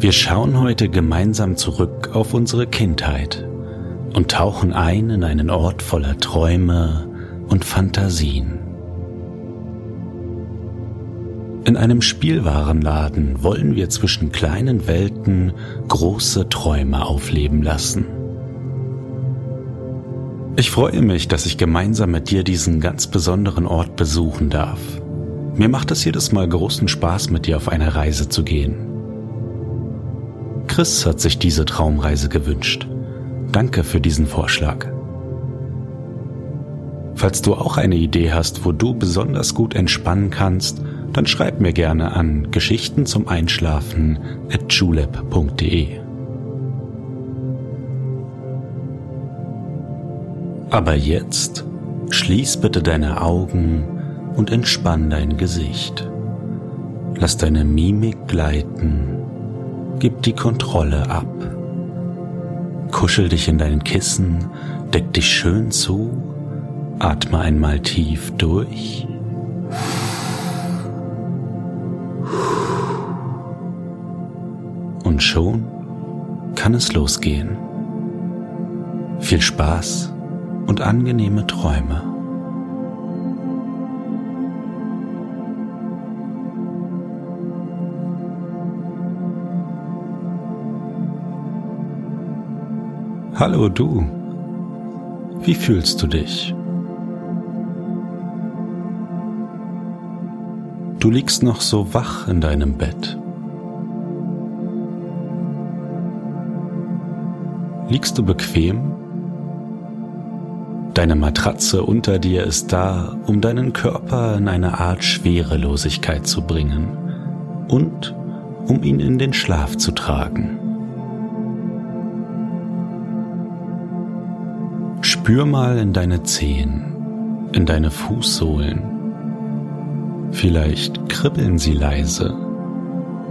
Wir schauen heute gemeinsam zurück auf unsere Kindheit und tauchen ein in einen Ort voller Träume und Fantasien. In einem Spielwarenladen wollen wir zwischen kleinen Welten große Träume aufleben lassen. Ich freue mich, dass ich gemeinsam mit dir diesen ganz besonderen Ort besuchen darf. Mir macht es jedes Mal großen Spaß, mit dir auf eine Reise zu gehen. Chris hat sich diese Traumreise gewünscht. Danke für diesen Vorschlag. Falls du auch eine Idee hast, wo du besonders gut entspannen kannst, dann schreib mir gerne an Geschichten zum Einschlafen at julep.de. Aber jetzt schließ bitte deine Augen und entspann dein Gesicht. Lass deine Mimik gleiten Gib die Kontrolle ab. Kuschel dich in dein Kissen, deck dich schön zu, atme einmal tief durch. Und schon kann es losgehen. Viel Spaß und angenehme Träume. Hallo du, wie fühlst du dich? Du liegst noch so wach in deinem Bett. Liegst du bequem? Deine Matratze unter dir ist da, um deinen Körper in eine Art Schwerelosigkeit zu bringen und um ihn in den Schlaf zu tragen. Spür mal in deine Zehen, in deine Fußsohlen. Vielleicht kribbeln sie leise,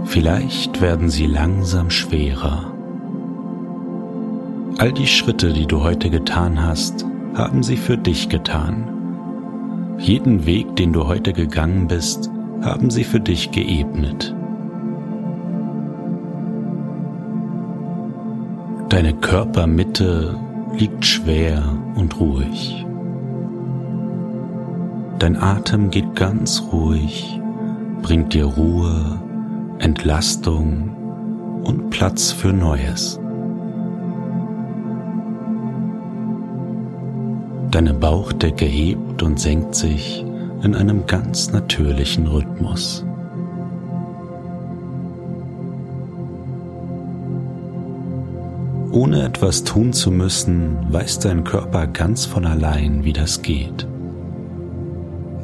vielleicht werden sie langsam schwerer. All die Schritte, die du heute getan hast, haben sie für dich getan. Jeden Weg, den du heute gegangen bist, haben sie für dich geebnet. Deine Körpermitte liegt schwer und ruhig. Dein Atem geht ganz ruhig, bringt dir Ruhe, Entlastung und Platz für Neues. Deine Bauchdecke hebt und senkt sich in einem ganz natürlichen Rhythmus. Ohne etwas tun zu müssen, weiß dein Körper ganz von allein, wie das geht.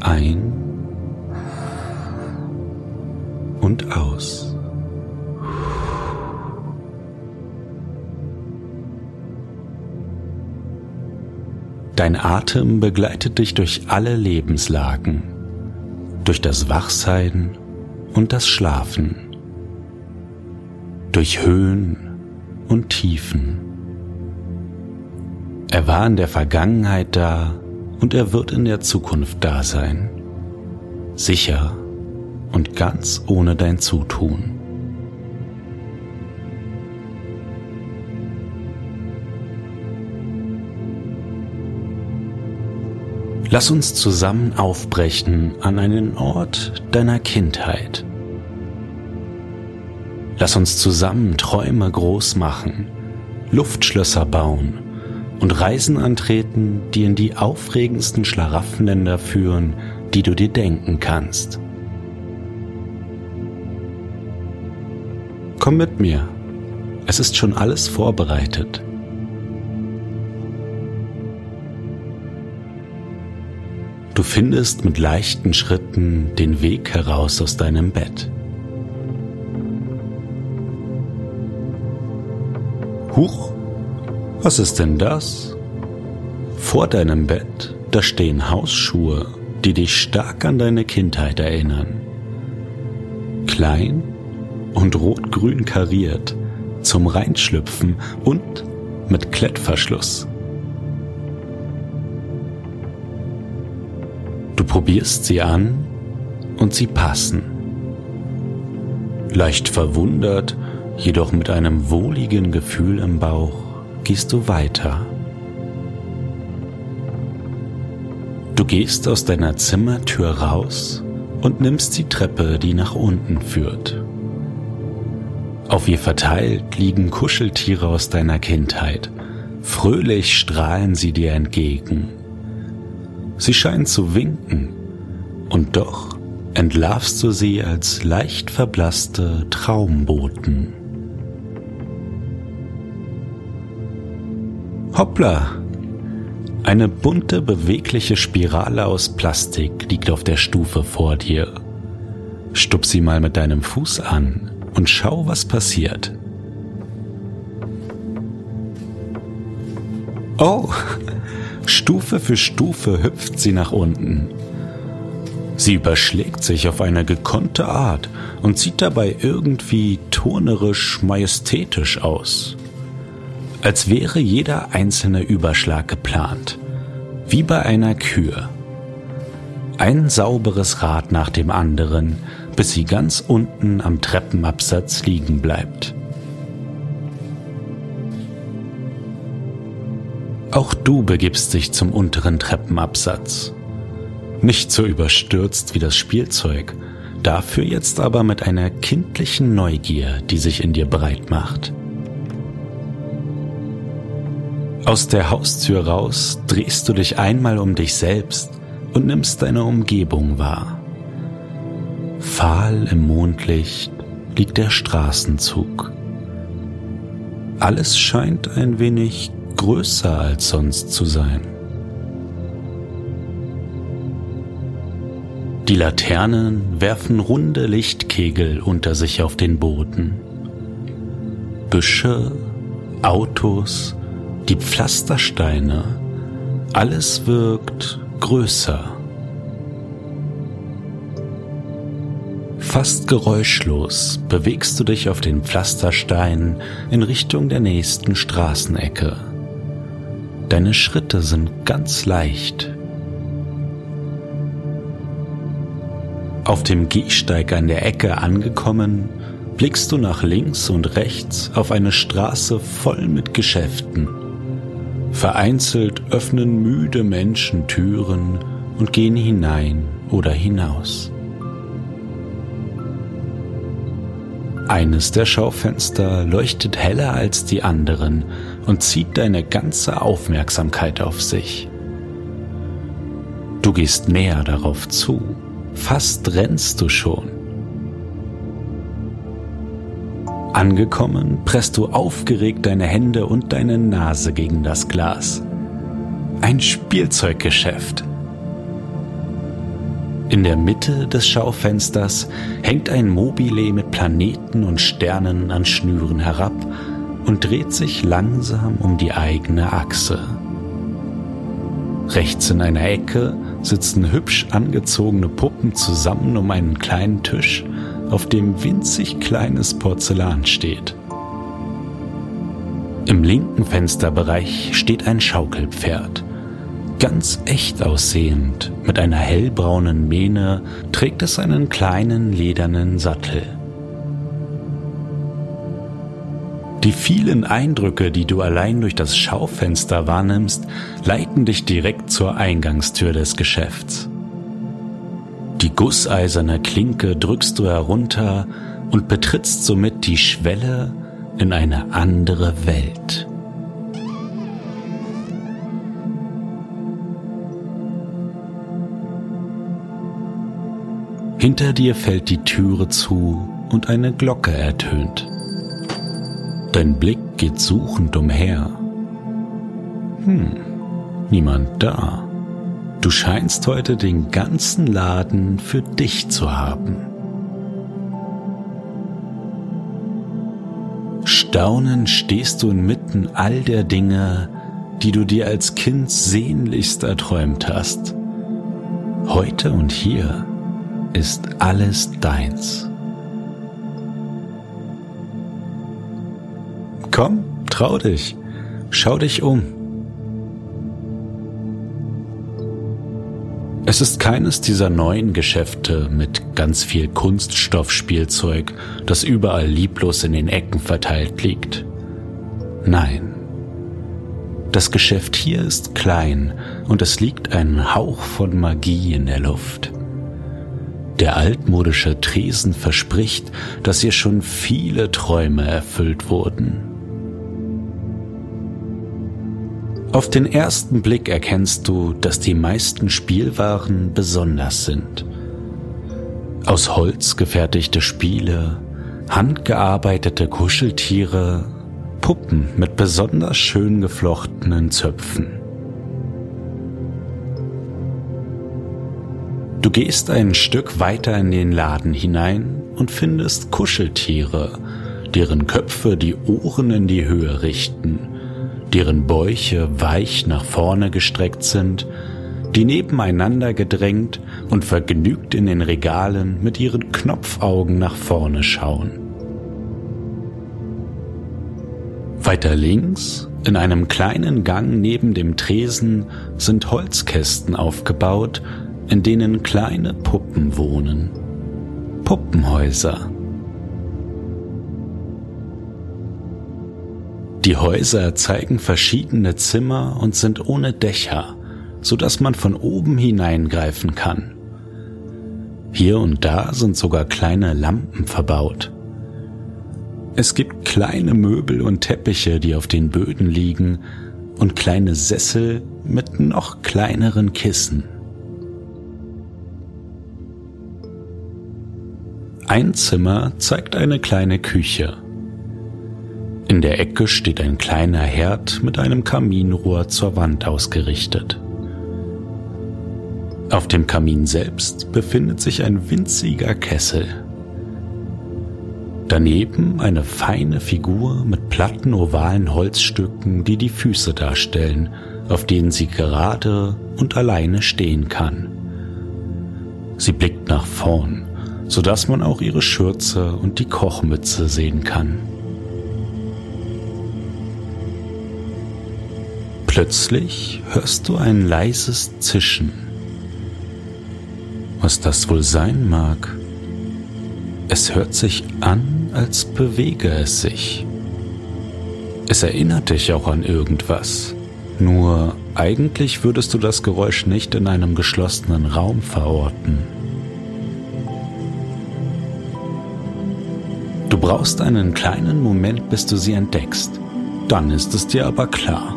Ein und aus. Dein Atem begleitet dich durch alle Lebenslagen, durch das Wachsein und das Schlafen, durch Höhen und Tiefen. Er war in der Vergangenheit da und er wird in der Zukunft da sein. Sicher und ganz ohne dein Zutun. Lass uns zusammen aufbrechen an einen Ort deiner Kindheit. Lass uns zusammen Träume groß machen, Luftschlösser bauen und Reisen antreten, die in die aufregendsten Schlaraffenländer führen, die du dir denken kannst. Komm mit mir, es ist schon alles vorbereitet. Du findest mit leichten Schritten den Weg heraus aus deinem Bett. Huch, was ist denn das? Vor deinem Bett, da stehen Hausschuhe, die dich stark an deine Kindheit erinnern. Klein und rot-grün kariert, zum Reinschlüpfen und mit Klettverschluss. Du probierst sie an und sie passen. Leicht verwundert, jedoch mit einem wohligen Gefühl im Bauch, gehst du weiter. Du gehst aus deiner Zimmertür raus und nimmst die Treppe, die nach unten führt. Auf ihr verteilt liegen Kuscheltiere aus deiner Kindheit. Fröhlich strahlen sie dir entgegen. Sie scheinen zu winken, und doch entlarvst du sie als leicht verblasste Traumboten. Hoppla! Eine bunte, bewegliche Spirale aus Plastik liegt auf der Stufe vor dir. Stup sie mal mit deinem Fuß an und schau, was passiert. Oh, Stufe für Stufe hüpft sie nach unten. Sie überschlägt sich auf eine gekonnte Art und sieht dabei irgendwie turnerisch majestätisch aus. Als wäre jeder einzelne Überschlag geplant, wie bei einer Kür. Ein sauberes Rad nach dem anderen, bis sie ganz unten am Treppenabsatz liegen bleibt. Auch du begibst dich zum unteren Treppenabsatz. Nicht so überstürzt wie das Spielzeug, dafür jetzt aber mit einer kindlichen Neugier, die sich in dir breit macht. Aus der Haustür raus drehst du dich einmal um dich selbst und nimmst deine Umgebung wahr. Fahl im Mondlicht liegt der Straßenzug. Alles scheint ein wenig größer als sonst zu sein. Die Laternen werfen runde Lichtkegel unter sich auf den Boden. Büsche, Autos, die Pflastersteine, alles wirkt größer. Fast geräuschlos bewegst du dich auf den Pflastersteinen in Richtung der nächsten Straßenecke. Deine Schritte sind ganz leicht. Auf dem Gehsteig an der Ecke angekommen, blickst du nach links und rechts auf eine Straße voll mit Geschäften. Vereinzelt öffnen müde Menschen Türen und gehen hinein oder hinaus. Eines der Schaufenster leuchtet heller als die anderen und zieht deine ganze Aufmerksamkeit auf sich. Du gehst näher darauf zu, fast rennst du schon. Angekommen, presst du aufgeregt deine Hände und deine Nase gegen das Glas. Ein Spielzeuggeschäft. In der Mitte des Schaufensters hängt ein Mobile mit Planeten und Sternen an Schnüren herab und dreht sich langsam um die eigene Achse. Rechts in einer Ecke sitzen hübsch angezogene Puppen zusammen um einen kleinen Tisch, auf dem winzig kleines Porzellan steht. Im linken Fensterbereich steht ein Schaukelpferd. Ganz echt aussehend, mit einer hellbraunen Mähne, trägt es einen kleinen ledernen Sattel. Die vielen Eindrücke, die du allein durch das Schaufenster wahrnimmst, leiten dich direkt zur Eingangstür des Geschäfts. Die gusseiserne Klinke drückst du herunter und betrittst somit die Schwelle in eine andere Welt. Hinter dir fällt die Türe zu und eine Glocke ertönt. Dein Blick geht suchend umher. Hm, niemand da. Du scheinst heute den ganzen Laden für dich zu haben. Staunend stehst du inmitten all der Dinge, die du dir als Kind sehnlichst erträumt hast. Heute und hier ist alles deins. Komm, trau dich, schau dich um. Es ist keines dieser neuen Geschäfte mit ganz viel Kunststoffspielzeug, das überall lieblos in den Ecken verteilt liegt. Nein. Das Geschäft hier ist klein und es liegt ein Hauch von Magie in der Luft. Der altmodische Tresen verspricht, dass hier schon viele Träume erfüllt wurden. Auf den ersten Blick erkennst du, dass die meisten Spielwaren besonders sind. Aus Holz gefertigte Spiele, handgearbeitete Kuscheltiere, Puppen mit besonders schön geflochtenen Zöpfen. Du gehst ein Stück weiter in den Laden hinein und findest Kuscheltiere, deren Köpfe die Ohren in die Höhe richten deren Bäuche weich nach vorne gestreckt sind, die nebeneinander gedrängt und vergnügt in den Regalen mit ihren Knopfaugen nach vorne schauen. Weiter links, in einem kleinen Gang neben dem Tresen, sind Holzkästen aufgebaut, in denen kleine Puppen wohnen. Puppenhäuser. Die Häuser zeigen verschiedene Zimmer und sind ohne Dächer, so dass man von oben hineingreifen kann. Hier und da sind sogar kleine Lampen verbaut. Es gibt kleine Möbel und Teppiche, die auf den Böden liegen, und kleine Sessel mit noch kleineren Kissen. Ein Zimmer zeigt eine kleine Küche. In der Ecke steht ein kleiner Herd mit einem Kaminrohr zur Wand ausgerichtet. Auf dem Kamin selbst befindet sich ein winziger Kessel. Daneben eine feine Figur mit platten ovalen Holzstücken, die die Füße darstellen, auf denen sie gerade und alleine stehen kann. Sie blickt nach vorn, sodass man auch ihre Schürze und die Kochmütze sehen kann. Plötzlich hörst du ein leises Zischen. Was das wohl sein mag? Es hört sich an, als bewege es sich. Es erinnert dich auch an irgendwas. Nur eigentlich würdest du das Geräusch nicht in einem geschlossenen Raum verorten. Du brauchst einen kleinen Moment, bis du sie entdeckst. Dann ist es dir aber klar.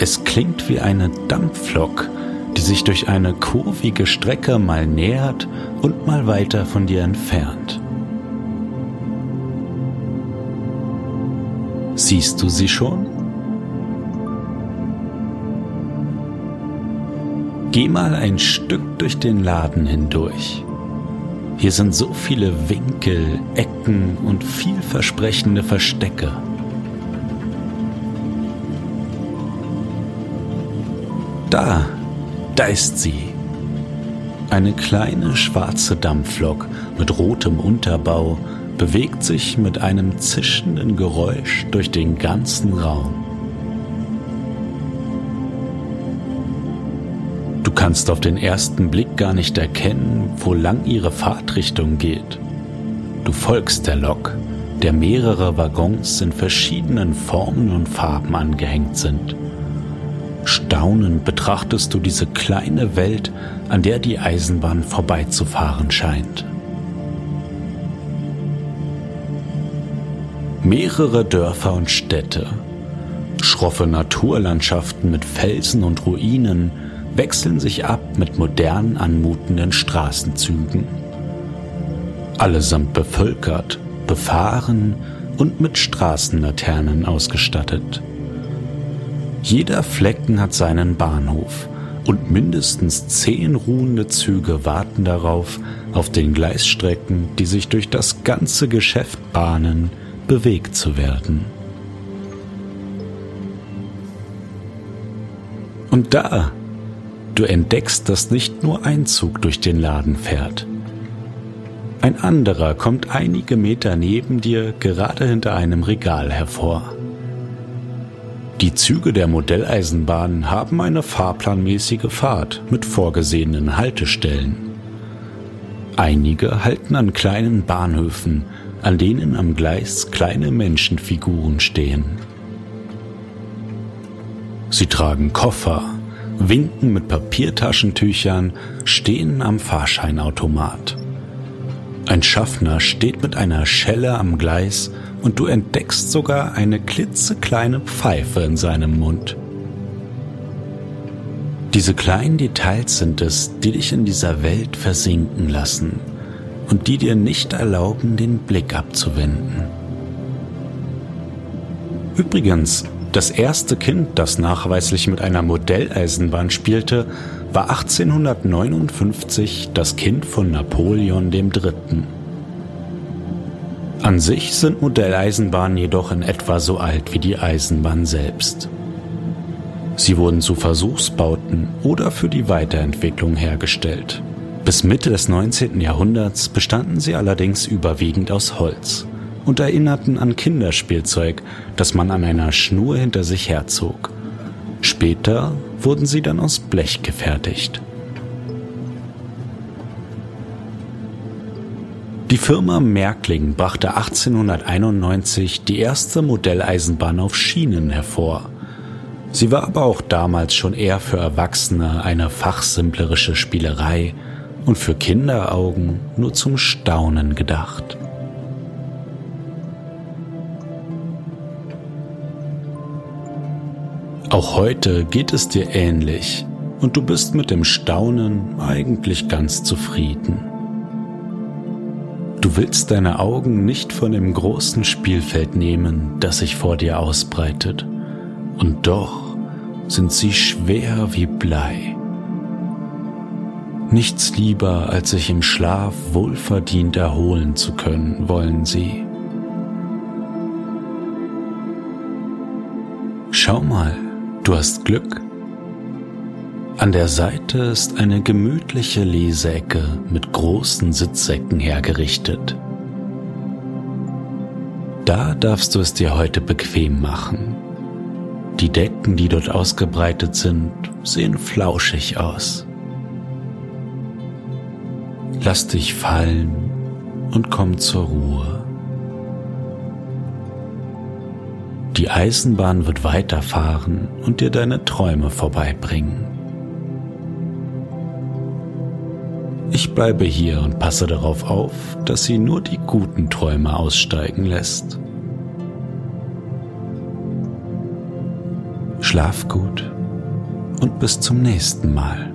Es klingt wie eine Dampflok, die sich durch eine kurvige Strecke mal nähert und mal weiter von dir entfernt. Siehst du sie schon? Geh mal ein Stück durch den Laden hindurch. Hier sind so viele Winkel, Ecken und vielversprechende Verstecke. Da, da ist sie. Eine kleine schwarze Dampflok mit rotem Unterbau bewegt sich mit einem zischenden Geräusch durch den ganzen Raum. Du kannst auf den ersten Blick gar nicht erkennen, wo lang ihre Fahrtrichtung geht. Du folgst der Lok, der mehrere Waggons in verschiedenen Formen und Farben angehängt sind. Staunend betrachtest du diese kleine Welt, an der die Eisenbahn vorbeizufahren scheint. Mehrere Dörfer und Städte, schroffe Naturlandschaften mit Felsen und Ruinen wechseln sich ab mit modern anmutenden Straßenzügen. Allesamt bevölkert, befahren und mit Straßenlaternen ausgestattet. Jeder Flecken hat seinen Bahnhof und mindestens zehn ruhende Züge warten darauf, auf den Gleisstrecken, die sich durch das ganze Geschäft bahnen, bewegt zu werden. Und da, du entdeckst, dass nicht nur ein Zug durch den Laden fährt. Ein anderer kommt einige Meter neben dir gerade hinter einem Regal hervor. Die Züge der Modelleisenbahn haben eine fahrplanmäßige Fahrt mit vorgesehenen Haltestellen. Einige halten an kleinen Bahnhöfen, an denen am Gleis kleine Menschenfiguren stehen. Sie tragen Koffer, winken mit Papiertaschentüchern, stehen am Fahrscheinautomat. Ein Schaffner steht mit einer Schelle am Gleis und du entdeckst sogar eine klitzekleine Pfeife in seinem Mund. Diese kleinen Details sind es, die dich in dieser Welt versinken lassen und die dir nicht erlauben, den Blick abzuwenden. Übrigens, das erste Kind, das nachweislich mit einer Modelleisenbahn spielte, war 1859 das Kind von Napoleon III. An sich sind Modelleisenbahnen jedoch in etwa so alt wie die Eisenbahn selbst. Sie wurden zu Versuchsbauten oder für die Weiterentwicklung hergestellt. Bis Mitte des 19. Jahrhunderts bestanden sie allerdings überwiegend aus Holz und erinnerten an Kinderspielzeug, das man an einer Schnur hinter sich herzog. Später wurden sie dann aus Blech gefertigt. Die Firma Märkling brachte 1891 die erste Modelleisenbahn auf Schienen hervor. Sie war aber auch damals schon eher für Erwachsene eine fachsimplerische Spielerei und für Kinderaugen nur zum Staunen gedacht. Auch heute geht es dir ähnlich und du bist mit dem Staunen eigentlich ganz zufrieden. Du willst deine Augen nicht von dem großen Spielfeld nehmen, das sich vor dir ausbreitet, und doch sind sie schwer wie Blei. Nichts lieber, als sich im Schlaf wohlverdient erholen zu können, wollen sie. Schau mal, du hast Glück. An der Seite ist eine gemütliche Leseecke mit großen Sitzsäcken hergerichtet. Da darfst du es dir heute bequem machen. Die Decken, die dort ausgebreitet sind, sehen flauschig aus. Lass dich fallen und komm zur Ruhe. Die Eisenbahn wird weiterfahren und dir deine Träume vorbeibringen. Ich bleibe hier und passe darauf auf, dass sie nur die guten Träume aussteigen lässt. Schlaf gut und bis zum nächsten Mal.